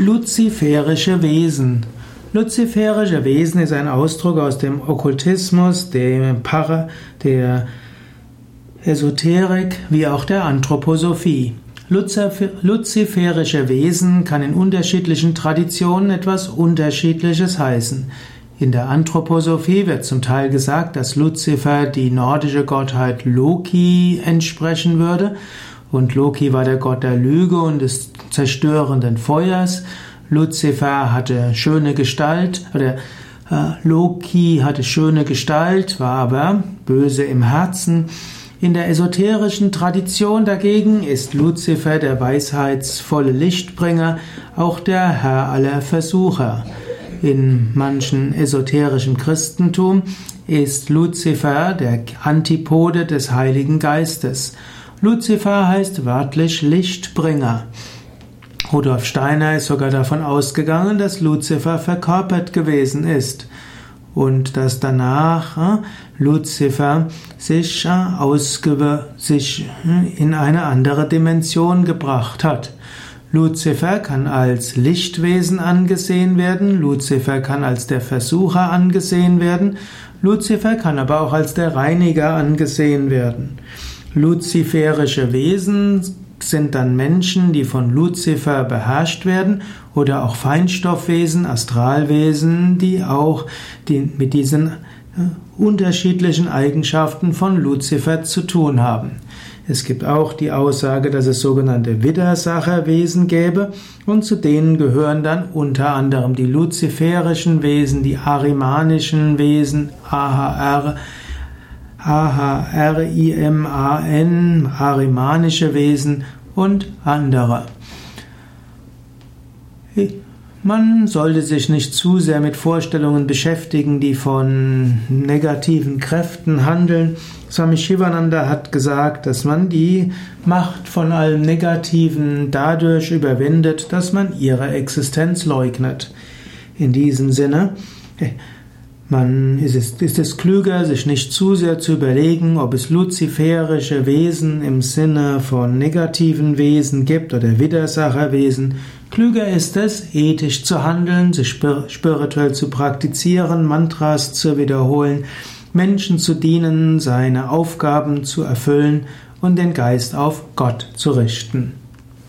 Luziferische Wesen. Luziferische Wesen ist ein Ausdruck aus dem Okkultismus, dem Para, der Esoterik wie auch der Anthroposophie. Luziferische Wesen kann in unterschiedlichen Traditionen etwas Unterschiedliches heißen. In der Anthroposophie wird zum Teil gesagt, dass Luzifer die nordische Gottheit Loki entsprechen würde und Loki war der Gott der Lüge und des zerstörenden Feuers. Luzifer hatte schöne Gestalt, oder äh, Loki hatte schöne Gestalt, war aber böse im Herzen. In der esoterischen Tradition dagegen ist Luzifer der weisheitsvolle Lichtbringer, auch der Herr aller Versucher. In manchen esoterischen Christentum ist Luzifer der Antipode des Heiligen Geistes. Luzifer heißt wörtlich Lichtbringer. Rudolf Steiner ist sogar davon ausgegangen, dass Luzifer verkörpert gewesen ist und dass danach äh, Luzifer sich, äh, sich äh, in eine andere Dimension gebracht hat. Luzifer kann als Lichtwesen angesehen werden, Luzifer kann als der Versucher angesehen werden, Luzifer kann aber auch als der Reiniger angesehen werden. Luziferische Wesen sind dann Menschen, die von Luzifer beherrscht werden oder auch Feinstoffwesen, Astralwesen, die auch die mit diesen äh, unterschiedlichen Eigenschaften von Luzifer zu tun haben. Es gibt auch die Aussage, dass es sogenannte Widersacherwesen gäbe und zu denen gehören dann unter anderem die luziferischen Wesen, die arimanischen Wesen, AHR, A-H-R-I-M-A-N, arimanische Wesen und andere. Man sollte sich nicht zu sehr mit Vorstellungen beschäftigen, die von negativen Kräften handeln. Swami Shivananda hat gesagt, dass man die Macht von allem Negativen dadurch überwindet, dass man ihre Existenz leugnet. In diesem Sinne, man ist es, ist es klüger, sich nicht zu sehr zu überlegen, ob es luziferische Wesen im Sinne von negativen Wesen gibt oder Widersacherwesen. Klüger ist es, ethisch zu handeln, sich spirituell zu praktizieren, Mantras zu wiederholen, Menschen zu dienen, seine Aufgaben zu erfüllen und den Geist auf Gott zu richten.